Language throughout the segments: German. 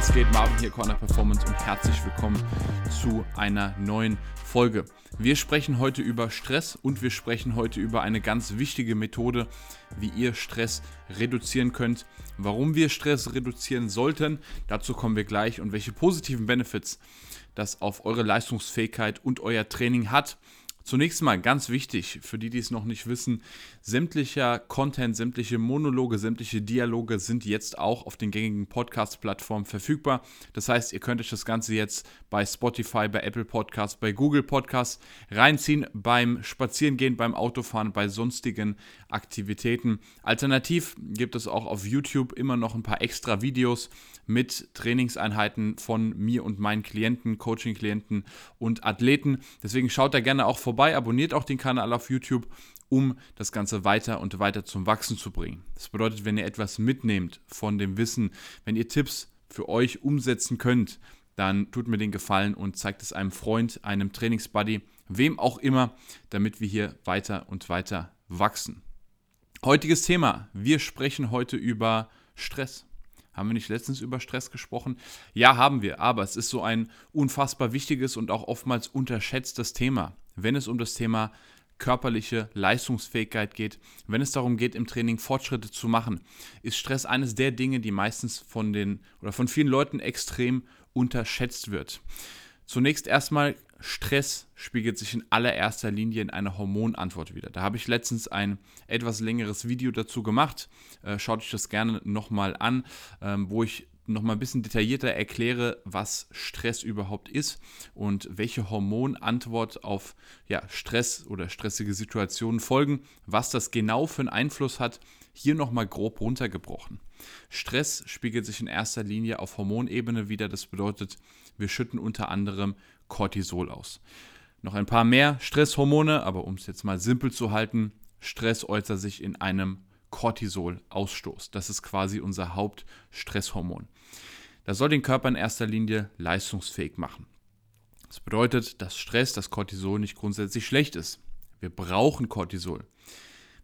Was geht? Marvin hier, Corner Performance und herzlich willkommen zu einer neuen Folge. Wir sprechen heute über Stress und wir sprechen heute über eine ganz wichtige Methode, wie ihr Stress reduzieren könnt. Warum wir Stress reduzieren sollten, dazu kommen wir gleich und welche positiven Benefits das auf eure Leistungsfähigkeit und euer Training hat. Zunächst mal ganz wichtig, für die, die es noch nicht wissen, sämtlicher Content, sämtliche Monologe, sämtliche Dialoge sind jetzt auch auf den gängigen Podcast-Plattformen verfügbar. Das heißt, ihr könnt euch das Ganze jetzt bei Spotify, bei Apple Podcasts, bei Google Podcasts reinziehen, beim Spazierengehen, beim Autofahren, bei sonstigen Aktivitäten. Alternativ gibt es auch auf YouTube immer noch ein paar extra Videos mit Trainingseinheiten von mir und meinen Klienten, Coaching-Klienten und Athleten. Deswegen schaut da gerne auch vorbei, abonniert auch den Kanal auf YouTube, um das Ganze weiter und weiter zum Wachsen zu bringen. Das bedeutet, wenn ihr etwas mitnehmt von dem Wissen, wenn ihr Tipps für euch umsetzen könnt, dann tut mir den Gefallen und zeigt es einem Freund, einem Trainingsbuddy, wem auch immer, damit wir hier weiter und weiter wachsen. Heutiges Thema. Wir sprechen heute über Stress. Haben wir nicht letztens über Stress gesprochen? Ja, haben wir, aber es ist so ein unfassbar wichtiges und auch oftmals unterschätztes Thema, wenn es um das Thema körperliche Leistungsfähigkeit geht, wenn es darum geht, im Training Fortschritte zu machen, ist Stress eines der Dinge, die meistens von den oder von vielen Leuten extrem unterschätzt wird. Zunächst erstmal, Stress spiegelt sich in allererster Linie in einer Hormonantwort wieder. Da habe ich letztens ein etwas längeres Video dazu gemacht. Äh, schaut euch das gerne nochmal an, ähm, wo ich nochmal ein bisschen detaillierter erkläre, was Stress überhaupt ist und welche Hormonantwort auf ja, Stress oder stressige Situationen folgen, was das genau für einen Einfluss hat, hier nochmal grob runtergebrochen. Stress spiegelt sich in erster Linie auf Hormonebene wieder. Das bedeutet, wir schütten unter anderem Cortisol aus. Noch ein paar mehr Stresshormone, aber um es jetzt mal simpel zu halten, Stress äußert sich in einem Cortisol-Ausstoß. Das ist quasi unser Hauptstresshormon. Das soll den Körper in erster Linie leistungsfähig machen. Das bedeutet, dass Stress, das Cortisol nicht grundsätzlich schlecht ist. Wir brauchen Cortisol.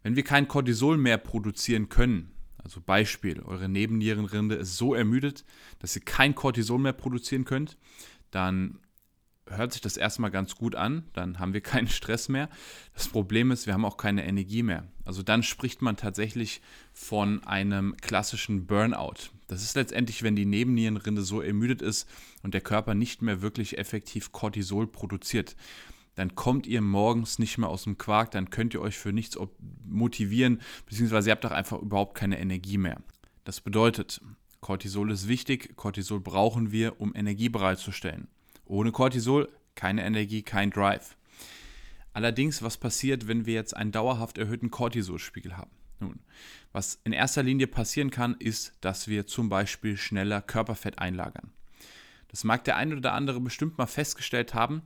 Wenn wir kein Cortisol mehr produzieren können, also Beispiel, eure Nebennierenrinde ist so ermüdet, dass ihr kein Cortisol mehr produzieren könnt, dann hört sich das erstmal ganz gut an, dann haben wir keinen Stress mehr. Das Problem ist, wir haben auch keine Energie mehr. Also dann spricht man tatsächlich von einem klassischen Burnout. Das ist letztendlich, wenn die Nebennierenrinde so ermüdet ist und der Körper nicht mehr wirklich effektiv Cortisol produziert. Dann kommt ihr morgens nicht mehr aus dem Quark, dann könnt ihr euch für nichts motivieren, beziehungsweise ihr habt auch einfach überhaupt keine Energie mehr. Das bedeutet, Cortisol ist wichtig, Cortisol brauchen wir, um Energie bereitzustellen. Ohne Cortisol keine Energie, kein Drive. Allerdings, was passiert, wenn wir jetzt einen dauerhaft erhöhten Cortisolspiegel haben? Nun, was in erster Linie passieren kann, ist, dass wir zum Beispiel schneller Körperfett einlagern. Das mag der eine oder andere bestimmt mal festgestellt haben.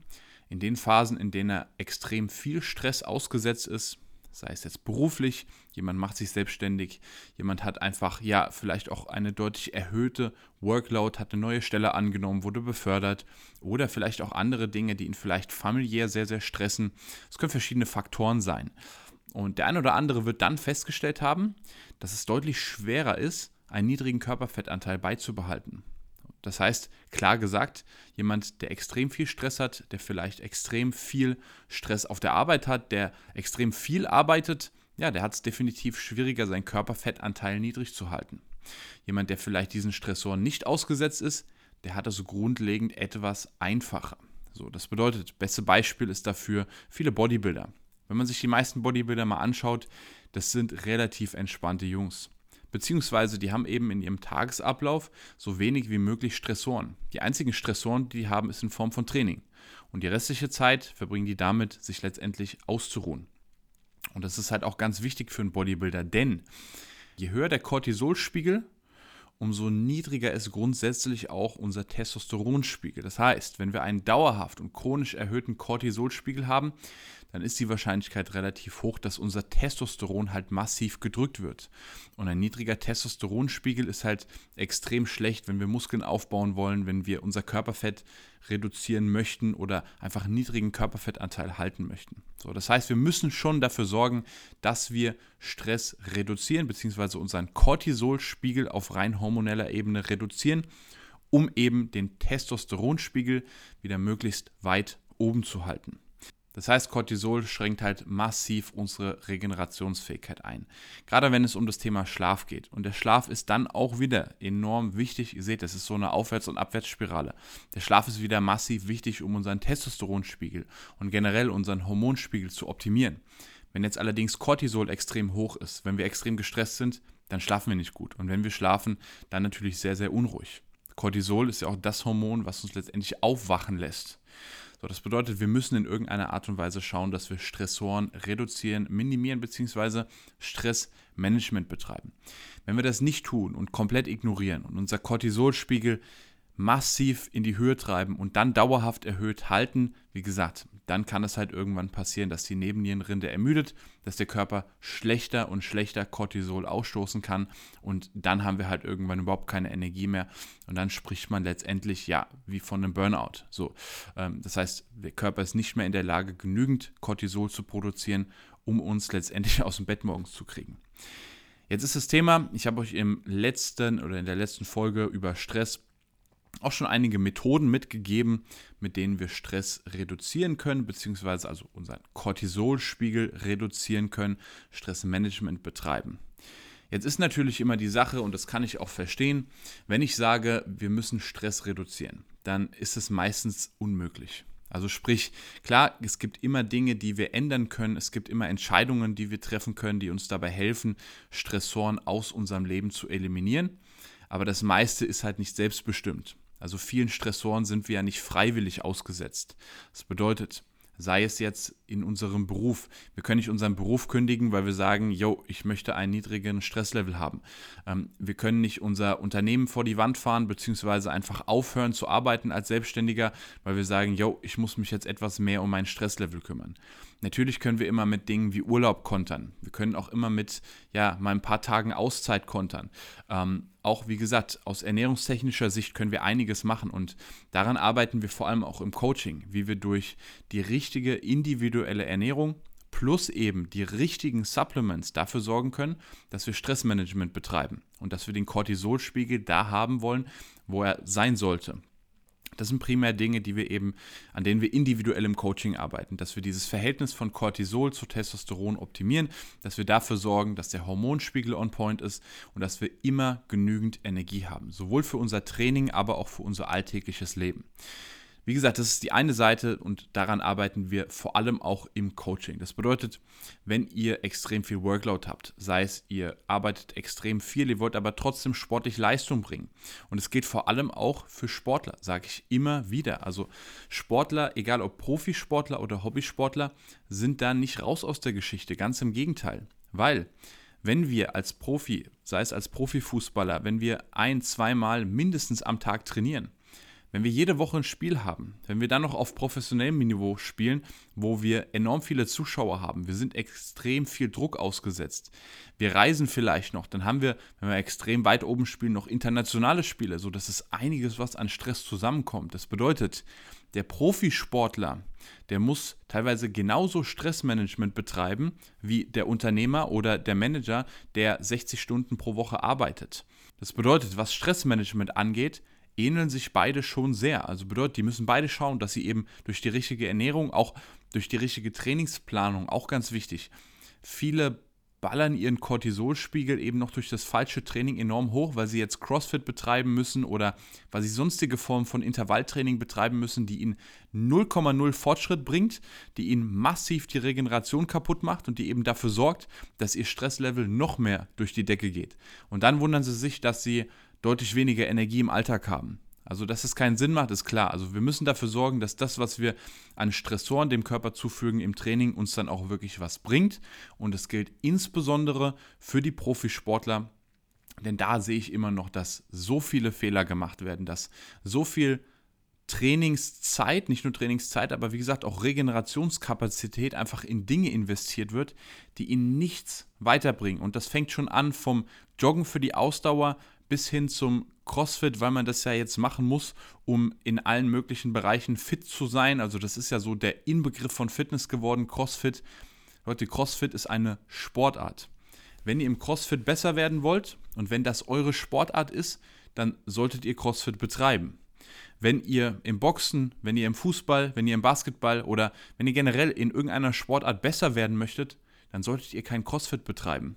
In den Phasen, in denen er extrem viel Stress ausgesetzt ist, sei es jetzt beruflich, jemand macht sich selbstständig, jemand hat einfach, ja, vielleicht auch eine deutlich erhöhte Workload, hat eine neue Stelle angenommen, wurde befördert oder vielleicht auch andere Dinge, die ihn vielleicht familiär sehr, sehr stressen. Es können verschiedene Faktoren sein. Und der eine oder andere wird dann festgestellt haben, dass es deutlich schwerer ist, einen niedrigen Körperfettanteil beizubehalten. Das heißt, klar gesagt, jemand, der extrem viel Stress hat, der vielleicht extrem viel Stress auf der Arbeit hat, der extrem viel arbeitet, ja, der hat es definitiv schwieriger, seinen Körperfettanteil niedrig zu halten. Jemand, der vielleicht diesen Stressoren nicht ausgesetzt ist, der hat also grundlegend etwas einfacher. So, das bedeutet, beste Beispiel ist dafür viele Bodybuilder. Wenn man sich die meisten Bodybuilder mal anschaut, das sind relativ entspannte Jungs beziehungsweise die haben eben in ihrem Tagesablauf so wenig wie möglich Stressoren. Die einzigen Stressoren, die die haben, ist in Form von Training. Und die restliche Zeit verbringen die damit, sich letztendlich auszuruhen. Und das ist halt auch ganz wichtig für einen Bodybuilder, denn je höher der Cortisolspiegel, umso niedriger ist grundsätzlich auch unser Testosteronspiegel. Das heißt, wenn wir einen dauerhaft und chronisch erhöhten Cortisolspiegel haben, dann ist die Wahrscheinlichkeit relativ hoch, dass unser Testosteron halt massiv gedrückt wird. Und ein niedriger Testosteronspiegel ist halt extrem schlecht, wenn wir Muskeln aufbauen wollen, wenn wir unser Körperfett reduzieren möchten oder einfach einen niedrigen Körperfettanteil halten möchten. So, das heißt, wir müssen schon dafür sorgen, dass wir Stress reduzieren, beziehungsweise unseren Cortisolspiegel auf rein hormoneller Ebene reduzieren um eben den Testosteronspiegel wieder möglichst weit oben zu halten. Das heißt, Cortisol schränkt halt massiv unsere Regenerationsfähigkeit ein. Gerade wenn es um das Thema Schlaf geht. Und der Schlaf ist dann auch wieder enorm wichtig. Ihr seht, das ist so eine Aufwärts- und Abwärtsspirale. Der Schlaf ist wieder massiv wichtig, um unseren Testosteronspiegel und generell unseren Hormonspiegel zu optimieren. Wenn jetzt allerdings Cortisol extrem hoch ist, wenn wir extrem gestresst sind, dann schlafen wir nicht gut. Und wenn wir schlafen, dann natürlich sehr, sehr unruhig. Cortisol ist ja auch das Hormon, was uns letztendlich aufwachen lässt. So, das bedeutet, wir müssen in irgendeiner Art und Weise schauen, dass wir Stressoren reduzieren, minimieren bzw. Stressmanagement betreiben. Wenn wir das nicht tun und komplett ignorieren und unser Cortisolspiegel massiv in die Höhe treiben und dann dauerhaft erhöht halten, wie gesagt, dann kann es halt irgendwann passieren, dass die Nebennierenrinde ermüdet, dass der Körper schlechter und schlechter Cortisol ausstoßen kann und dann haben wir halt irgendwann überhaupt keine Energie mehr und dann spricht man letztendlich ja wie von einem Burnout. So, ähm, das heißt, der Körper ist nicht mehr in der Lage, genügend Cortisol zu produzieren, um uns letztendlich aus dem Bett morgens zu kriegen. Jetzt ist das Thema, ich habe euch im letzten oder in der letzten Folge über Stress auch schon einige Methoden mitgegeben, mit denen wir Stress reduzieren können, beziehungsweise also unseren Cortisolspiegel reduzieren können, Stressmanagement betreiben. Jetzt ist natürlich immer die Sache, und das kann ich auch verstehen, wenn ich sage, wir müssen Stress reduzieren, dann ist es meistens unmöglich. Also sprich, klar, es gibt immer Dinge, die wir ändern können, es gibt immer Entscheidungen, die wir treffen können, die uns dabei helfen, Stressoren aus unserem Leben zu eliminieren. Aber das meiste ist halt nicht selbstbestimmt. Also vielen Stressoren sind wir ja nicht freiwillig ausgesetzt. Das bedeutet, sei es jetzt in unserem Beruf. Wir können nicht unseren Beruf kündigen, weil wir sagen, yo, ich möchte einen niedrigen Stresslevel haben. Ähm, wir können nicht unser Unternehmen vor die Wand fahren, beziehungsweise einfach aufhören zu arbeiten als Selbstständiger, weil wir sagen, yo, ich muss mich jetzt etwas mehr um mein Stresslevel kümmern. Natürlich können wir immer mit Dingen wie Urlaub kontern. Wir können auch immer mit, ja, mal ein paar Tagen Auszeit kontern. Ähm, auch wie gesagt, aus ernährungstechnischer Sicht können wir einiges machen und daran arbeiten wir vor allem auch im Coaching, wie wir durch die richtige individuelle Ernährung plus eben die richtigen Supplements dafür sorgen können, dass wir Stressmanagement betreiben und dass wir den Cortisolspiegel da haben wollen, wo er sein sollte. Das sind primär Dinge, die wir eben, an denen wir individuell im Coaching arbeiten, dass wir dieses Verhältnis von Cortisol zu Testosteron optimieren, dass wir dafür sorgen, dass der Hormonspiegel on point ist und dass wir immer genügend Energie haben, sowohl für unser Training, aber auch für unser alltägliches Leben. Wie gesagt, das ist die eine Seite und daran arbeiten wir vor allem auch im Coaching. Das bedeutet, wenn ihr extrem viel Workload habt, sei es ihr arbeitet extrem viel, ihr wollt aber trotzdem sportlich Leistung bringen. Und es geht vor allem auch für Sportler, sage ich immer wieder. Also Sportler, egal ob Profisportler oder Hobbysportler, sind da nicht raus aus der Geschichte. Ganz im Gegenteil. Weil wenn wir als Profi, sei es als Profifußballer, wenn wir ein, zweimal mindestens am Tag trainieren, wenn wir jede Woche ein Spiel haben, wenn wir dann noch auf professionellem Niveau spielen, wo wir enorm viele Zuschauer haben, wir sind extrem viel Druck ausgesetzt, wir reisen vielleicht noch, dann haben wir, wenn wir extrem weit oben spielen, noch internationale Spiele, so dass es einiges, was an Stress zusammenkommt. Das bedeutet, der Profisportler, der muss teilweise genauso Stressmanagement betreiben wie der Unternehmer oder der Manager, der 60 Stunden pro Woche arbeitet. Das bedeutet, was Stressmanagement angeht, ähneln sich beide schon sehr. Also bedeutet, die müssen beide schauen, dass sie eben durch die richtige Ernährung, auch durch die richtige Trainingsplanung, auch ganz wichtig, viele ballern ihren Cortisolspiegel eben noch durch das falsche Training enorm hoch, weil sie jetzt CrossFit betreiben müssen oder weil sie sonstige Formen von Intervalltraining betreiben müssen, die ihnen 0,0 Fortschritt bringt, die ihnen massiv die Regeneration kaputt macht und die eben dafür sorgt, dass ihr Stresslevel noch mehr durch die Decke geht. Und dann wundern sie sich, dass sie deutlich weniger Energie im Alltag haben. Also, dass es keinen Sinn macht, ist klar. Also, wir müssen dafür sorgen, dass das, was wir an Stressoren dem Körper zufügen im Training, uns dann auch wirklich was bringt. Und es gilt insbesondere für die Profisportler, denn da sehe ich immer noch, dass so viele Fehler gemacht werden, dass so viel Trainingszeit, nicht nur Trainingszeit, aber wie gesagt auch Regenerationskapazität einfach in Dinge investiert wird, die ihnen nichts weiterbringen. Und das fängt schon an vom Joggen für die Ausdauer bis hin zum CrossFit, weil man das ja jetzt machen muss, um in allen möglichen Bereichen fit zu sein. Also das ist ja so der Inbegriff von Fitness geworden, CrossFit. Leute, CrossFit ist eine Sportart. Wenn ihr im CrossFit besser werden wollt und wenn das eure Sportart ist, dann solltet ihr CrossFit betreiben. Wenn ihr im Boxen, wenn ihr im Fußball, wenn ihr im Basketball oder wenn ihr generell in irgendeiner Sportart besser werden möchtet, dann solltet ihr kein CrossFit betreiben.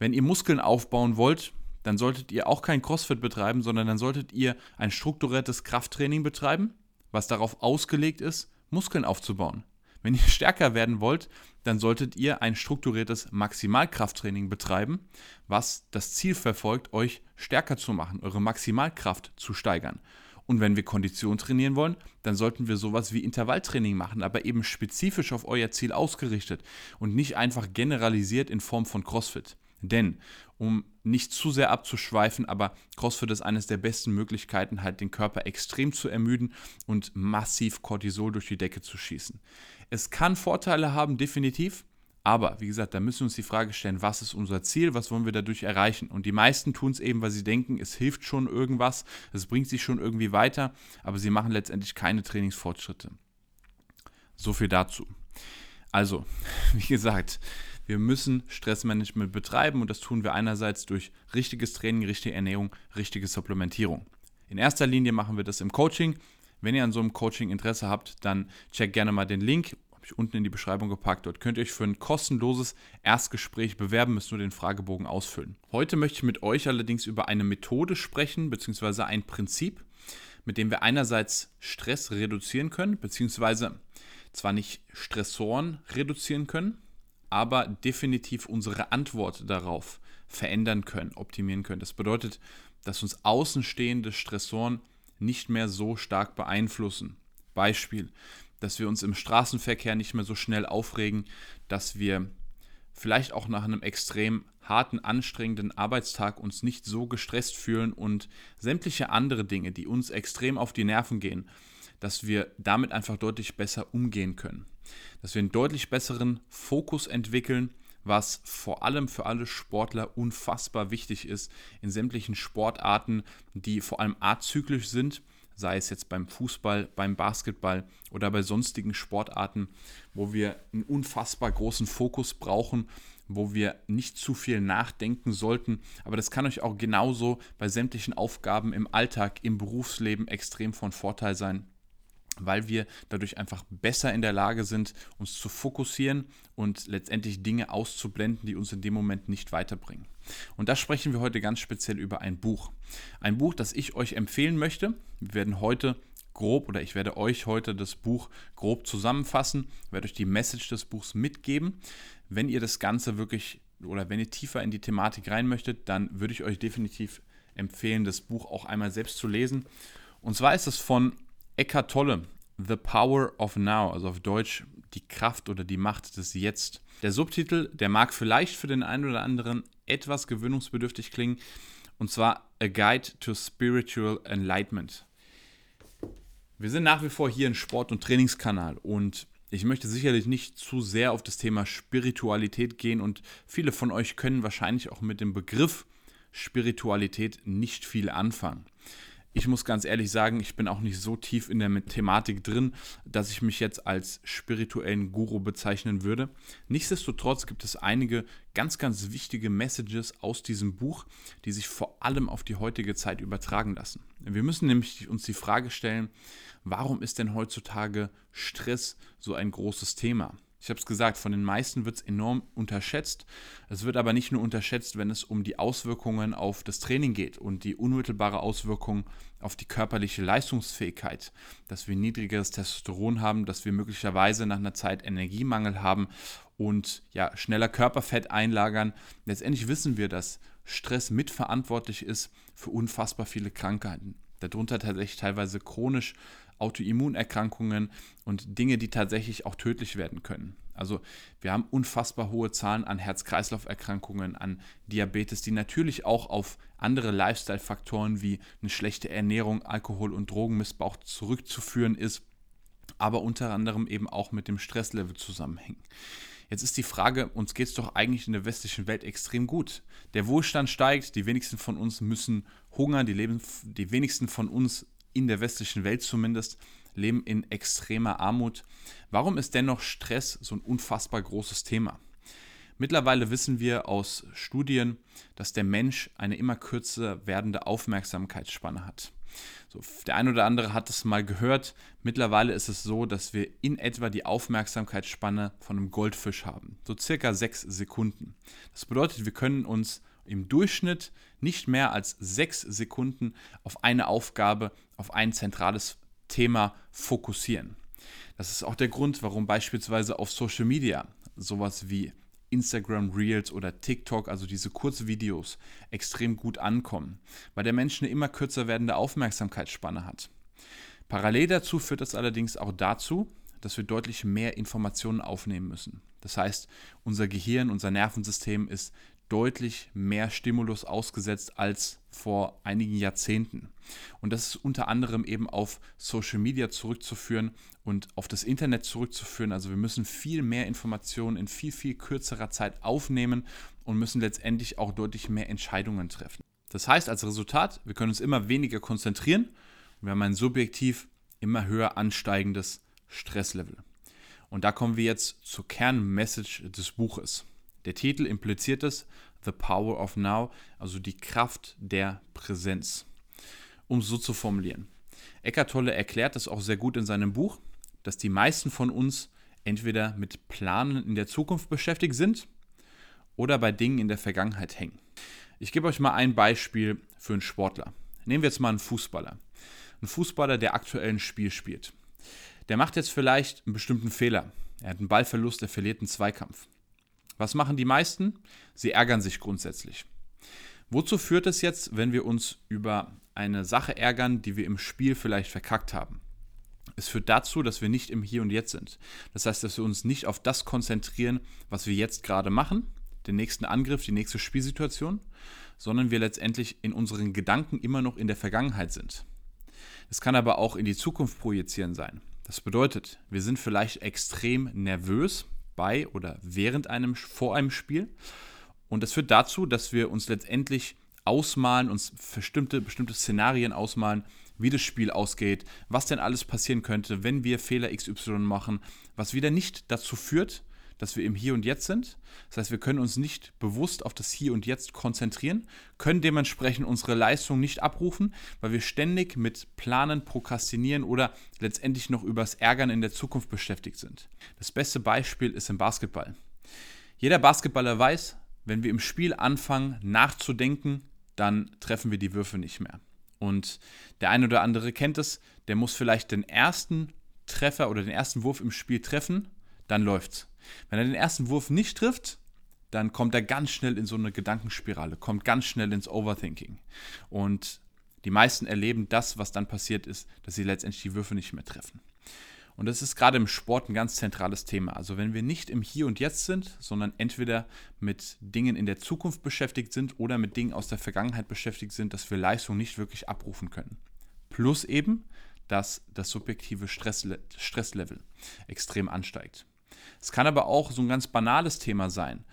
Wenn ihr Muskeln aufbauen wollt, dann solltet ihr auch kein CrossFit betreiben, sondern dann solltet ihr ein strukturiertes Krafttraining betreiben, was darauf ausgelegt ist, Muskeln aufzubauen. Wenn ihr stärker werden wollt, dann solltet ihr ein strukturiertes Maximalkrafttraining betreiben, was das Ziel verfolgt, euch stärker zu machen, eure Maximalkraft zu steigern. Und wenn wir Kondition trainieren wollen, dann sollten wir sowas wie Intervalltraining machen, aber eben spezifisch auf euer Ziel ausgerichtet und nicht einfach generalisiert in Form von CrossFit. Denn, um nicht zu sehr abzuschweifen, aber CrossFit ist eines der besten Möglichkeiten, halt den Körper extrem zu ermüden und massiv Cortisol durch die Decke zu schießen. Es kann Vorteile haben, definitiv. Aber wie gesagt, da müssen wir uns die Frage stellen, was ist unser Ziel, was wollen wir dadurch erreichen? Und die meisten tun es eben, weil sie denken, es hilft schon irgendwas, es bringt sich schon irgendwie weiter, aber sie machen letztendlich keine Trainingsfortschritte. So viel dazu. Also, wie gesagt, wir müssen Stressmanagement betreiben und das tun wir einerseits durch richtiges Training, richtige Ernährung, richtige Supplementierung. In erster Linie machen wir das im Coaching. Wenn ihr an so einem Coaching Interesse habt, dann checkt gerne mal den Link, habe ich unten in die Beschreibung gepackt. Dort könnt ihr euch für ein kostenloses Erstgespräch bewerben, müsst nur den Fragebogen ausfüllen. Heute möchte ich mit euch allerdings über eine Methode sprechen, beziehungsweise ein Prinzip, mit dem wir einerseits Stress reduzieren können, beziehungsweise zwar nicht Stressoren reduzieren können, aber definitiv unsere Antwort darauf verändern können, optimieren können. Das bedeutet, dass uns außenstehende Stressoren nicht mehr so stark beeinflussen. Beispiel, dass wir uns im Straßenverkehr nicht mehr so schnell aufregen, dass wir vielleicht auch nach einem extrem harten, anstrengenden Arbeitstag uns nicht so gestresst fühlen und sämtliche andere Dinge, die uns extrem auf die Nerven gehen, dass wir damit einfach deutlich besser umgehen können. Dass wir einen deutlich besseren Fokus entwickeln, was vor allem für alle Sportler unfassbar wichtig ist in sämtlichen Sportarten, die vor allem azyklisch sind, sei es jetzt beim Fußball, beim Basketball oder bei sonstigen Sportarten, wo wir einen unfassbar großen Fokus brauchen, wo wir nicht zu viel nachdenken sollten. Aber das kann euch auch genauso bei sämtlichen Aufgaben im Alltag, im Berufsleben extrem von Vorteil sein weil wir dadurch einfach besser in der Lage sind, uns zu fokussieren und letztendlich Dinge auszublenden, die uns in dem Moment nicht weiterbringen. Und da sprechen wir heute ganz speziell über ein Buch. Ein Buch, das ich euch empfehlen möchte. Wir werden heute grob oder ich werde euch heute das Buch grob zusammenfassen, werde euch die Message des Buchs mitgeben. Wenn ihr das Ganze wirklich oder wenn ihr tiefer in die Thematik rein möchtet, dann würde ich euch definitiv empfehlen, das Buch auch einmal selbst zu lesen. Und zwar ist es von Eckhart Tolle, The Power of Now, also auf Deutsch die Kraft oder die Macht des Jetzt. Der Subtitel, der mag vielleicht für den einen oder anderen etwas gewöhnungsbedürftig klingen, und zwar A Guide to Spiritual Enlightenment. Wir sind nach wie vor hier ein Sport- und Trainingskanal und ich möchte sicherlich nicht zu sehr auf das Thema Spiritualität gehen und viele von euch können wahrscheinlich auch mit dem Begriff Spiritualität nicht viel anfangen. Ich muss ganz ehrlich sagen, ich bin auch nicht so tief in der Thematik drin, dass ich mich jetzt als spirituellen Guru bezeichnen würde. Nichtsdestotrotz gibt es einige ganz, ganz wichtige Messages aus diesem Buch, die sich vor allem auf die heutige Zeit übertragen lassen. Wir müssen nämlich uns die Frage stellen, warum ist denn heutzutage Stress so ein großes Thema? Ich habe es gesagt, von den meisten wird es enorm unterschätzt. Es wird aber nicht nur unterschätzt, wenn es um die Auswirkungen auf das Training geht und die unmittelbare Auswirkung auf die körperliche Leistungsfähigkeit, dass wir niedrigeres Testosteron haben, dass wir möglicherweise nach einer Zeit Energiemangel haben und ja, schneller Körperfett einlagern. Letztendlich wissen wir, dass Stress mitverantwortlich ist für unfassbar viele Krankheiten. Darunter tatsächlich teilweise chronisch Autoimmunerkrankungen und Dinge, die tatsächlich auch tödlich werden können. Also wir haben unfassbar hohe Zahlen an Herz-Kreislauf-Erkrankungen, an Diabetes, die natürlich auch auf andere Lifestyle-Faktoren wie eine schlechte Ernährung, Alkohol- und Drogenmissbrauch zurückzuführen ist, aber unter anderem eben auch mit dem Stresslevel zusammenhängen. Jetzt ist die Frage, uns geht es doch eigentlich in der westlichen Welt extrem gut. Der Wohlstand steigt, die wenigsten von uns müssen hungern, die, leben, die wenigsten von uns in der westlichen Welt zumindest, leben in extremer Armut. Warum ist dennoch Stress so ein unfassbar großes Thema? Mittlerweile wissen wir aus Studien, dass der Mensch eine immer kürzer werdende Aufmerksamkeitsspanne hat. So, der ein oder andere hat es mal gehört. Mittlerweile ist es so, dass wir in etwa die Aufmerksamkeitsspanne von einem Goldfisch haben. So circa sechs Sekunden. Das bedeutet, wir können uns im Durchschnitt nicht mehr als sechs Sekunden auf eine Aufgabe, auf ein zentrales Thema fokussieren. Das ist auch der Grund, warum beispielsweise auf Social Media sowas wie Instagram Reels oder TikTok, also diese Kurzvideos, extrem gut ankommen, weil der Mensch eine immer kürzer werdende Aufmerksamkeitsspanne hat. Parallel dazu führt das allerdings auch dazu, dass wir deutlich mehr Informationen aufnehmen müssen. Das heißt, unser Gehirn, unser Nervensystem ist deutlich mehr Stimulus ausgesetzt als vor einigen Jahrzehnten. Und das ist unter anderem eben auf Social Media zurückzuführen und auf das Internet zurückzuführen. Also wir müssen viel mehr Informationen in viel, viel kürzerer Zeit aufnehmen und müssen letztendlich auch deutlich mehr Entscheidungen treffen. Das heißt als Resultat, wir können uns immer weniger konzentrieren und wir haben ein subjektiv immer höher ansteigendes Stresslevel. Und da kommen wir jetzt zur Kernmessage des Buches. Der Titel impliziert es, The Power of Now, also die Kraft der Präsenz. Um es so zu formulieren. Eckart Tolle erklärt das auch sehr gut in seinem Buch, dass die meisten von uns entweder mit Planen in der Zukunft beschäftigt sind oder bei Dingen in der Vergangenheit hängen. Ich gebe euch mal ein Beispiel für einen Sportler. Nehmen wir jetzt mal einen Fußballer. Ein Fußballer, der aktuell ein Spiel spielt. Der macht jetzt vielleicht einen bestimmten Fehler. Er hat einen Ballverlust, er verliert einen Zweikampf. Was machen die meisten? Sie ärgern sich grundsätzlich. Wozu führt es jetzt, wenn wir uns über eine Sache ärgern, die wir im Spiel vielleicht verkackt haben? Es führt dazu, dass wir nicht im Hier und Jetzt sind. Das heißt, dass wir uns nicht auf das konzentrieren, was wir jetzt gerade machen, den nächsten Angriff, die nächste Spielsituation, sondern wir letztendlich in unseren Gedanken immer noch in der Vergangenheit sind. Es kann aber auch in die Zukunft projizieren sein. Das bedeutet, wir sind vielleicht extrem nervös, bei oder während einem, vor einem Spiel. Und das führt dazu, dass wir uns letztendlich ausmalen, uns bestimmte, bestimmte Szenarien ausmalen, wie das Spiel ausgeht, was denn alles passieren könnte, wenn wir Fehler XY machen, was wieder nicht dazu führt, dass wir im Hier und Jetzt sind. Das heißt, wir können uns nicht bewusst auf das Hier und Jetzt konzentrieren, können dementsprechend unsere Leistung nicht abrufen, weil wir ständig mit Planen, Prokrastinieren oder letztendlich noch übers Ärgern in der Zukunft beschäftigt sind. Das beste Beispiel ist im Basketball. Jeder Basketballer weiß, wenn wir im Spiel anfangen nachzudenken, dann treffen wir die Würfe nicht mehr. Und der eine oder andere kennt es, der muss vielleicht den ersten Treffer oder den ersten Wurf im Spiel treffen, dann läuft's. Wenn er den ersten Wurf nicht trifft, dann kommt er ganz schnell in so eine Gedankenspirale, kommt ganz schnell ins Overthinking. Und die meisten erleben das, was dann passiert ist, dass sie letztendlich die Würfe nicht mehr treffen. Und das ist gerade im Sport ein ganz zentrales Thema. Also wenn wir nicht im Hier und Jetzt sind, sondern entweder mit Dingen in der Zukunft beschäftigt sind oder mit Dingen aus der Vergangenheit beschäftigt sind, dass wir Leistung nicht wirklich abrufen können. Plus eben, dass das subjektive Stressle Stresslevel extrem ansteigt. Es kann aber auch so ein ganz banales Thema sein.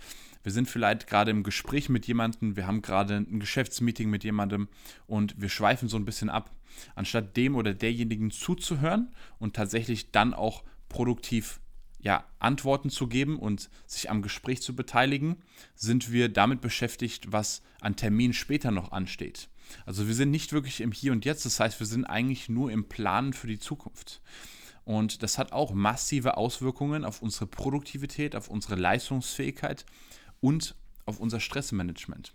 Wir sind vielleicht gerade im Gespräch mit jemandem, wir haben gerade ein Geschäftsmeeting mit jemandem und wir schweifen so ein bisschen ab. Anstatt dem oder derjenigen zuzuhören und tatsächlich dann auch produktiv ja, Antworten zu geben und sich am Gespräch zu beteiligen, sind wir damit beschäftigt, was an Terminen später noch ansteht. Also wir sind nicht wirklich im Hier und Jetzt, das heißt, wir sind eigentlich nur im Planen für die Zukunft. Und das hat auch massive Auswirkungen auf unsere Produktivität, auf unsere Leistungsfähigkeit und auf unser Stressmanagement.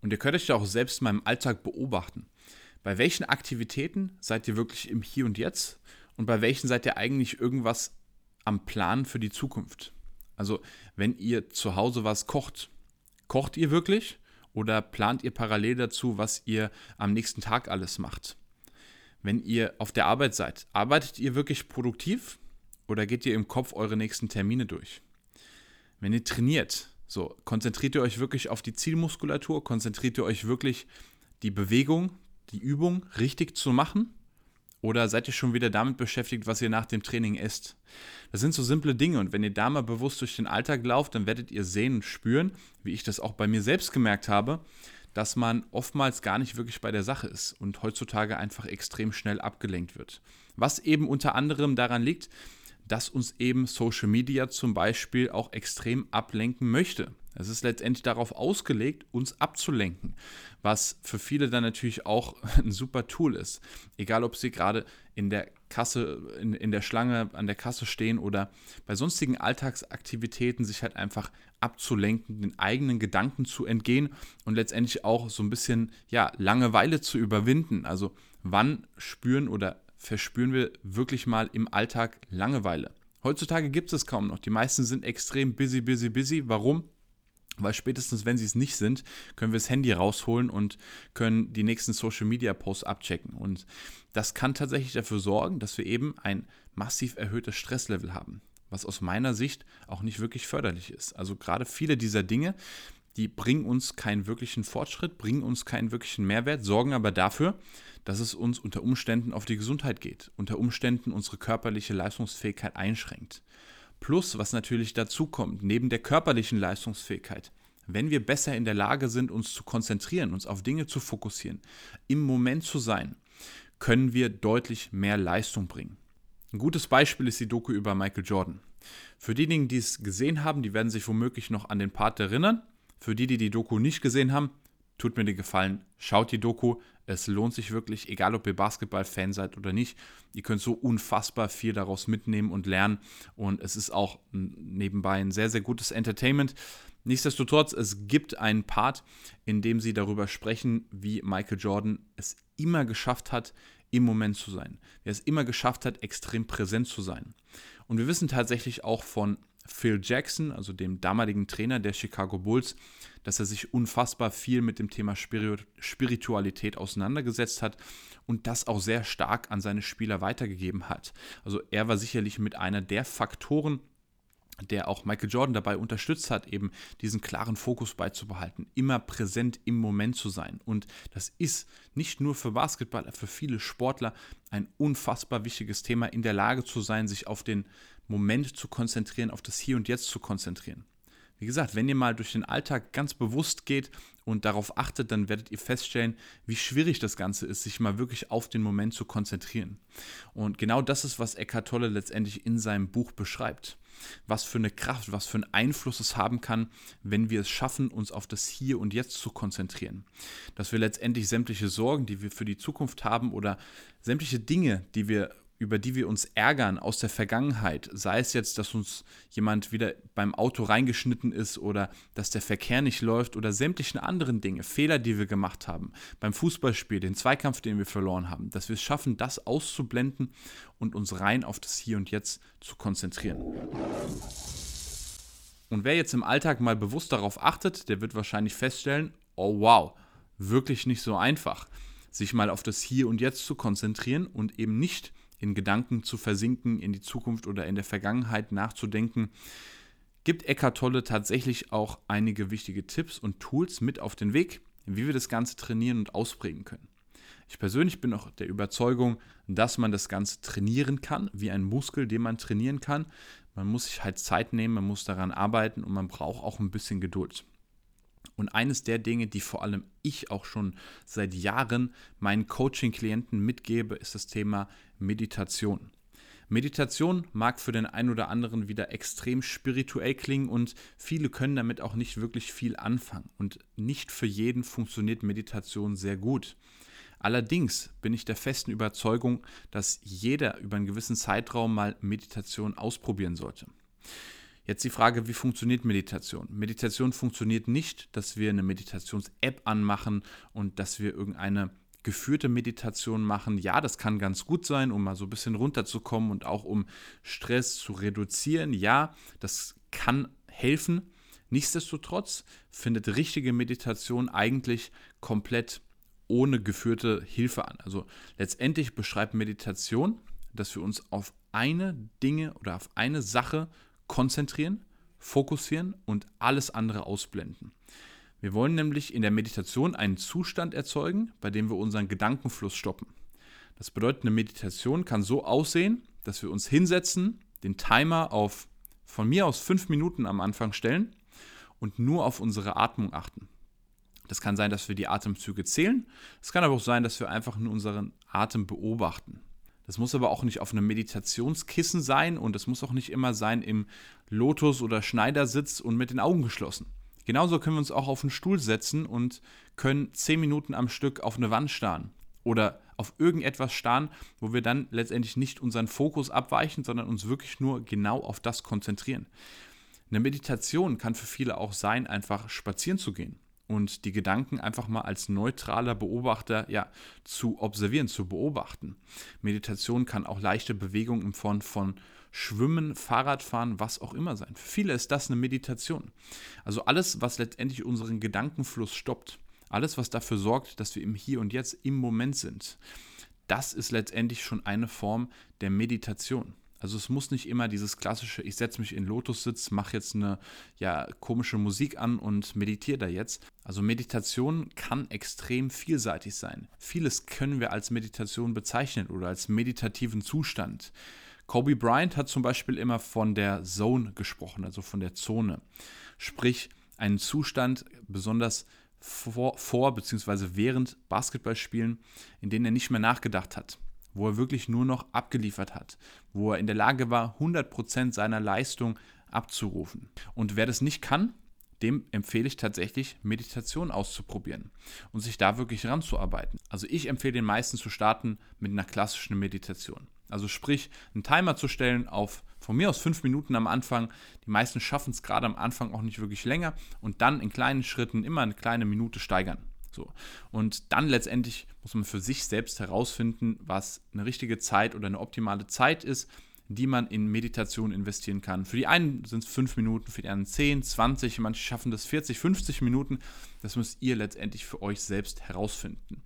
Und ihr könnt euch ja auch selbst mal im Alltag beobachten. Bei welchen Aktivitäten seid ihr wirklich im Hier und Jetzt und bei welchen seid ihr eigentlich irgendwas am Plan für die Zukunft? Also, wenn ihr zu Hause was kocht, kocht ihr wirklich oder plant ihr parallel dazu, was ihr am nächsten Tag alles macht? Wenn ihr auf der Arbeit seid, arbeitet ihr wirklich produktiv oder geht ihr im Kopf eure nächsten Termine durch? Wenn ihr trainiert, so konzentriert ihr euch wirklich auf die Zielmuskulatur, konzentriert ihr euch wirklich die Bewegung, die Übung richtig zu machen? Oder seid ihr schon wieder damit beschäftigt, was ihr nach dem Training esst? Das sind so simple Dinge und wenn ihr da mal bewusst durch den Alltag lauft, dann werdet ihr sehen und spüren, wie ich das auch bei mir selbst gemerkt habe, dass man oftmals gar nicht wirklich bei der Sache ist und heutzutage einfach extrem schnell abgelenkt wird. Was eben unter anderem daran liegt, dass uns eben Social Media zum Beispiel auch extrem ablenken möchte. Es ist letztendlich darauf ausgelegt, uns abzulenken, was für viele dann natürlich auch ein super Tool ist. Egal, ob sie gerade in der Kasse, in, in der Schlange an der Kasse stehen oder bei sonstigen Alltagsaktivitäten sich halt einfach abzulenken, den eigenen Gedanken zu entgehen und letztendlich auch so ein bisschen ja, Langeweile zu überwinden. Also wann spüren oder verspüren wir wirklich mal im Alltag Langeweile? Heutzutage gibt es kaum noch. Die meisten sind extrem busy, busy, busy. Warum? Weil spätestens, wenn sie es nicht sind, können wir das Handy rausholen und können die nächsten Social Media Posts abchecken. Und das kann tatsächlich dafür sorgen, dass wir eben ein massiv erhöhtes Stresslevel haben, was aus meiner Sicht auch nicht wirklich förderlich ist. Also gerade viele dieser Dinge, die bringen uns keinen wirklichen Fortschritt, bringen uns keinen wirklichen Mehrwert, sorgen aber dafür, dass es uns unter Umständen auf die Gesundheit geht, unter Umständen unsere körperliche Leistungsfähigkeit einschränkt. Plus, was natürlich dazu kommt, neben der körperlichen Leistungsfähigkeit, wenn wir besser in der Lage sind, uns zu konzentrieren, uns auf Dinge zu fokussieren, im Moment zu sein, können wir deutlich mehr Leistung bringen. Ein gutes Beispiel ist die Doku über Michael Jordan. Für diejenigen, die es gesehen haben, die werden sich womöglich noch an den Part erinnern. Für die, die die Doku nicht gesehen haben, tut mir den Gefallen, schaut die Doku. Es lohnt sich wirklich, egal ob ihr Basketball-Fan seid oder nicht. Ihr könnt so unfassbar viel daraus mitnehmen und lernen. Und es ist auch nebenbei ein sehr, sehr gutes Entertainment. Nichtsdestotrotz, es gibt einen Part, in dem sie darüber sprechen, wie Michael Jordan es immer geschafft hat, im Moment zu sein. Wie er es immer geschafft hat, extrem präsent zu sein. Und wir wissen tatsächlich auch von Phil Jackson, also dem damaligen Trainer der Chicago Bulls, dass er sich unfassbar viel mit dem Thema Spiritualität auseinandergesetzt hat und das auch sehr stark an seine Spieler weitergegeben hat. Also er war sicherlich mit einer der Faktoren, der auch Michael Jordan dabei unterstützt hat, eben diesen klaren Fokus beizubehalten, immer präsent im Moment zu sein. Und das ist nicht nur für Basketballer, für viele Sportler ein unfassbar wichtiges Thema, in der Lage zu sein, sich auf den Moment zu konzentrieren, auf das Hier und Jetzt zu konzentrieren. Wie gesagt, wenn ihr mal durch den Alltag ganz bewusst geht und darauf achtet, dann werdet ihr feststellen, wie schwierig das Ganze ist, sich mal wirklich auf den Moment zu konzentrieren. Und genau das ist, was Eckhart Tolle letztendlich in seinem Buch beschreibt. Was für eine Kraft, was für einen Einfluss es haben kann, wenn wir es schaffen, uns auf das Hier und Jetzt zu konzentrieren. Dass wir letztendlich sämtliche Sorgen, die wir für die Zukunft haben oder sämtliche Dinge, die wir über die wir uns ärgern aus der Vergangenheit, sei es jetzt, dass uns jemand wieder beim Auto reingeschnitten ist oder dass der Verkehr nicht läuft oder sämtlichen anderen Dinge, Fehler, die wir gemacht haben, beim Fußballspiel, den Zweikampf, den wir verloren haben, dass wir es schaffen, das auszublenden und uns rein auf das Hier und Jetzt zu konzentrieren. Und wer jetzt im Alltag mal bewusst darauf achtet, der wird wahrscheinlich feststellen, oh wow, wirklich nicht so einfach, sich mal auf das Hier und Jetzt zu konzentrieren und eben nicht in Gedanken zu versinken, in die Zukunft oder in der Vergangenheit nachzudenken, gibt Eckart Tolle tatsächlich auch einige wichtige Tipps und Tools mit auf den Weg, wie wir das Ganze trainieren und ausprägen können. Ich persönlich bin auch der Überzeugung, dass man das Ganze trainieren kann, wie ein Muskel, den man trainieren kann. Man muss sich halt Zeit nehmen, man muss daran arbeiten und man braucht auch ein bisschen Geduld. Und eines der Dinge, die vor allem ich auch schon seit Jahren meinen Coaching-Klienten mitgebe, ist das Thema Meditation. Meditation mag für den einen oder anderen wieder extrem spirituell klingen und viele können damit auch nicht wirklich viel anfangen. Und nicht für jeden funktioniert Meditation sehr gut. Allerdings bin ich der festen Überzeugung, dass jeder über einen gewissen Zeitraum mal Meditation ausprobieren sollte. Jetzt die Frage, wie funktioniert Meditation? Meditation funktioniert nicht, dass wir eine Meditations-App anmachen und dass wir irgendeine geführte Meditation machen. Ja, das kann ganz gut sein, um mal so ein bisschen runterzukommen und auch um Stress zu reduzieren. Ja, das kann helfen. Nichtsdestotrotz findet richtige Meditation eigentlich komplett ohne geführte Hilfe an. Also letztendlich beschreibt Meditation, dass wir uns auf eine Dinge oder auf eine Sache konzentrieren, fokussieren und alles andere ausblenden. Wir wollen nämlich in der Meditation einen Zustand erzeugen, bei dem wir unseren Gedankenfluss stoppen. Das bedeutet, eine Meditation kann so aussehen, dass wir uns hinsetzen, den Timer auf von mir aus fünf Minuten am Anfang stellen und nur auf unsere Atmung achten. Das kann sein, dass wir die Atemzüge zählen. Es kann aber auch sein, dass wir einfach nur unseren Atem beobachten. Das muss aber auch nicht auf einem Meditationskissen sein und es muss auch nicht immer sein im Lotus- oder Schneidersitz und mit den Augen geschlossen. Genauso können wir uns auch auf einen Stuhl setzen und können 10 Minuten am Stück auf eine Wand starren oder auf irgendetwas starren, wo wir dann letztendlich nicht unseren Fokus abweichen, sondern uns wirklich nur genau auf das konzentrieren. Eine Meditation kann für viele auch sein, einfach spazieren zu gehen und die Gedanken einfach mal als neutraler Beobachter ja, zu observieren, zu beobachten. Meditation kann auch leichte Bewegungen in Form von Schwimmen, Fahrradfahren, was auch immer sein. Für viele ist das eine Meditation. Also alles, was letztendlich unseren Gedankenfluss stoppt, alles, was dafür sorgt, dass wir im Hier und Jetzt im Moment sind, das ist letztendlich schon eine Form der Meditation. Also es muss nicht immer dieses klassische, ich setze mich in Lotussitz, mache jetzt eine ja, komische Musik an und meditiere da jetzt. Also Meditation kann extrem vielseitig sein. Vieles können wir als Meditation bezeichnen oder als meditativen Zustand. Kobe Bryant hat zum Beispiel immer von der Zone gesprochen, also von der Zone. Sprich, einen Zustand besonders vor, vor bzw. während Basketballspielen, in denen er nicht mehr nachgedacht hat wo er wirklich nur noch abgeliefert hat, wo er in der Lage war, 100% seiner Leistung abzurufen. Und wer das nicht kann, dem empfehle ich tatsächlich, Meditation auszuprobieren und sich da wirklich ranzuarbeiten. Also ich empfehle den meisten zu starten mit einer klassischen Meditation. Also sprich, einen Timer zu stellen auf von mir aus fünf Minuten am Anfang. Die meisten schaffen es gerade am Anfang auch nicht wirklich länger und dann in kleinen Schritten immer eine kleine Minute steigern. So. Und dann letztendlich muss man für sich selbst herausfinden, was eine richtige Zeit oder eine optimale Zeit ist, die man in Meditation investieren kann. Für die einen sind es 5 Minuten, für die anderen 10, 20, manche schaffen das 40, 50 Minuten. Das müsst ihr letztendlich für euch selbst herausfinden.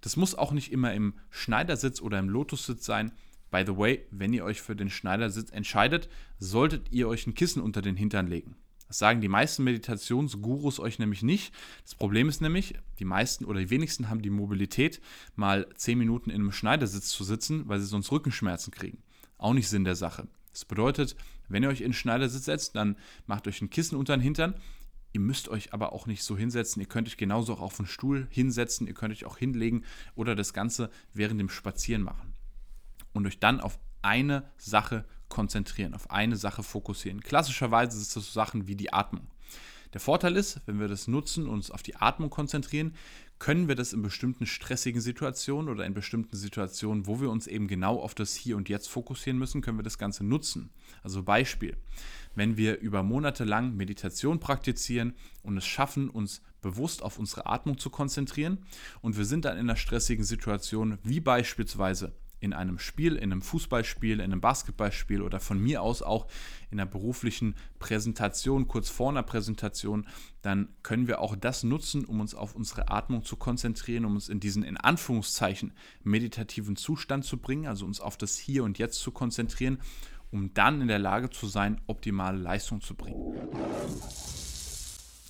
Das muss auch nicht immer im Schneidersitz oder im Lotussitz sein. By the way, wenn ihr euch für den Schneidersitz entscheidet, solltet ihr euch ein Kissen unter den Hintern legen. Das sagen die meisten Meditationsgurus euch nämlich nicht. Das Problem ist nämlich, die meisten oder die wenigsten haben die Mobilität, mal 10 Minuten in einem Schneidersitz zu sitzen, weil sie sonst Rückenschmerzen kriegen. Auch nicht Sinn der Sache. Das bedeutet, wenn ihr euch in den Schneidersitz setzt, dann macht euch ein Kissen unter den Hintern. Ihr müsst euch aber auch nicht so hinsetzen. Ihr könnt euch genauso auch auf den Stuhl hinsetzen. Ihr könnt euch auch hinlegen oder das Ganze während dem Spazieren machen. Und euch dann auf eine Sache konzentrieren, auf eine Sache fokussieren. Klassischerweise ist das so Sachen wie die Atmung. Der Vorteil ist, wenn wir das nutzen und uns auf die Atmung konzentrieren, können wir das in bestimmten stressigen Situationen oder in bestimmten Situationen, wo wir uns eben genau auf das Hier und Jetzt fokussieren müssen, können wir das Ganze nutzen. Also Beispiel, wenn wir über Monate lang Meditation praktizieren und es schaffen, uns bewusst auf unsere Atmung zu konzentrieren und wir sind dann in einer stressigen Situation, wie beispielsweise in einem Spiel, in einem Fußballspiel, in einem Basketballspiel oder von mir aus auch in einer beruflichen Präsentation, kurz vor einer Präsentation, dann können wir auch das nutzen, um uns auf unsere Atmung zu konzentrieren, um uns in diesen in Anführungszeichen meditativen Zustand zu bringen, also uns auf das Hier und Jetzt zu konzentrieren, um dann in der Lage zu sein, optimale Leistung zu bringen.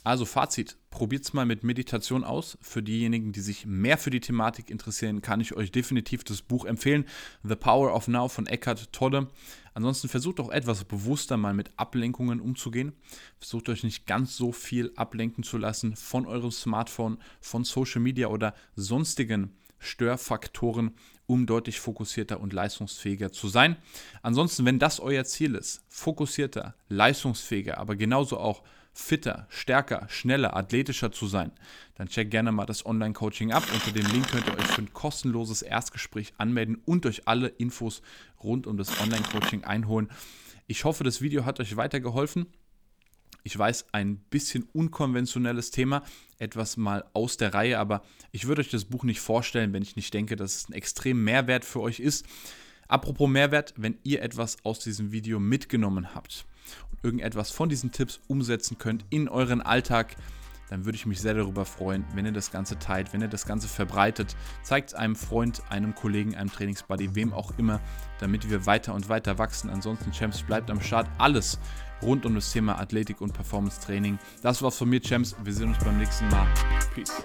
Also Fazit, probiert es mal mit Meditation aus. Für diejenigen, die sich mehr für die Thematik interessieren, kann ich euch definitiv das Buch empfehlen. The Power of Now von Eckhart Tolle. Ansonsten versucht auch etwas bewusster mal mit Ablenkungen umzugehen. Versucht euch nicht ganz so viel ablenken zu lassen von eurem Smartphone, von Social Media oder sonstigen Störfaktoren, um deutlich fokussierter und leistungsfähiger zu sein. Ansonsten, wenn das euer Ziel ist, fokussierter, leistungsfähiger, aber genauso auch fitter, stärker, schneller, athletischer zu sein, dann check gerne mal das Online-Coaching ab. Unter dem Link könnt ihr euch für ein kostenloses Erstgespräch anmelden und euch alle Infos rund um das Online-Coaching einholen. Ich hoffe, das Video hat euch weitergeholfen. Ich weiß, ein bisschen unkonventionelles Thema, etwas mal aus der Reihe, aber ich würde euch das Buch nicht vorstellen, wenn ich nicht denke, dass es ein extrem Mehrwert für euch ist. Apropos Mehrwert, wenn ihr etwas aus diesem Video mitgenommen habt, und irgendetwas von diesen Tipps umsetzen könnt in euren Alltag, dann würde ich mich sehr darüber freuen, wenn ihr das Ganze teilt, wenn ihr das Ganze verbreitet. Zeigt es einem Freund, einem Kollegen, einem Trainingsbuddy, wem auch immer, damit wir weiter und weiter wachsen. Ansonsten, Champs, bleibt am Start. Alles rund um das Thema Athletik und Performance Training. Das war's von mir, Champs. Wir sehen uns beim nächsten Mal. Peace.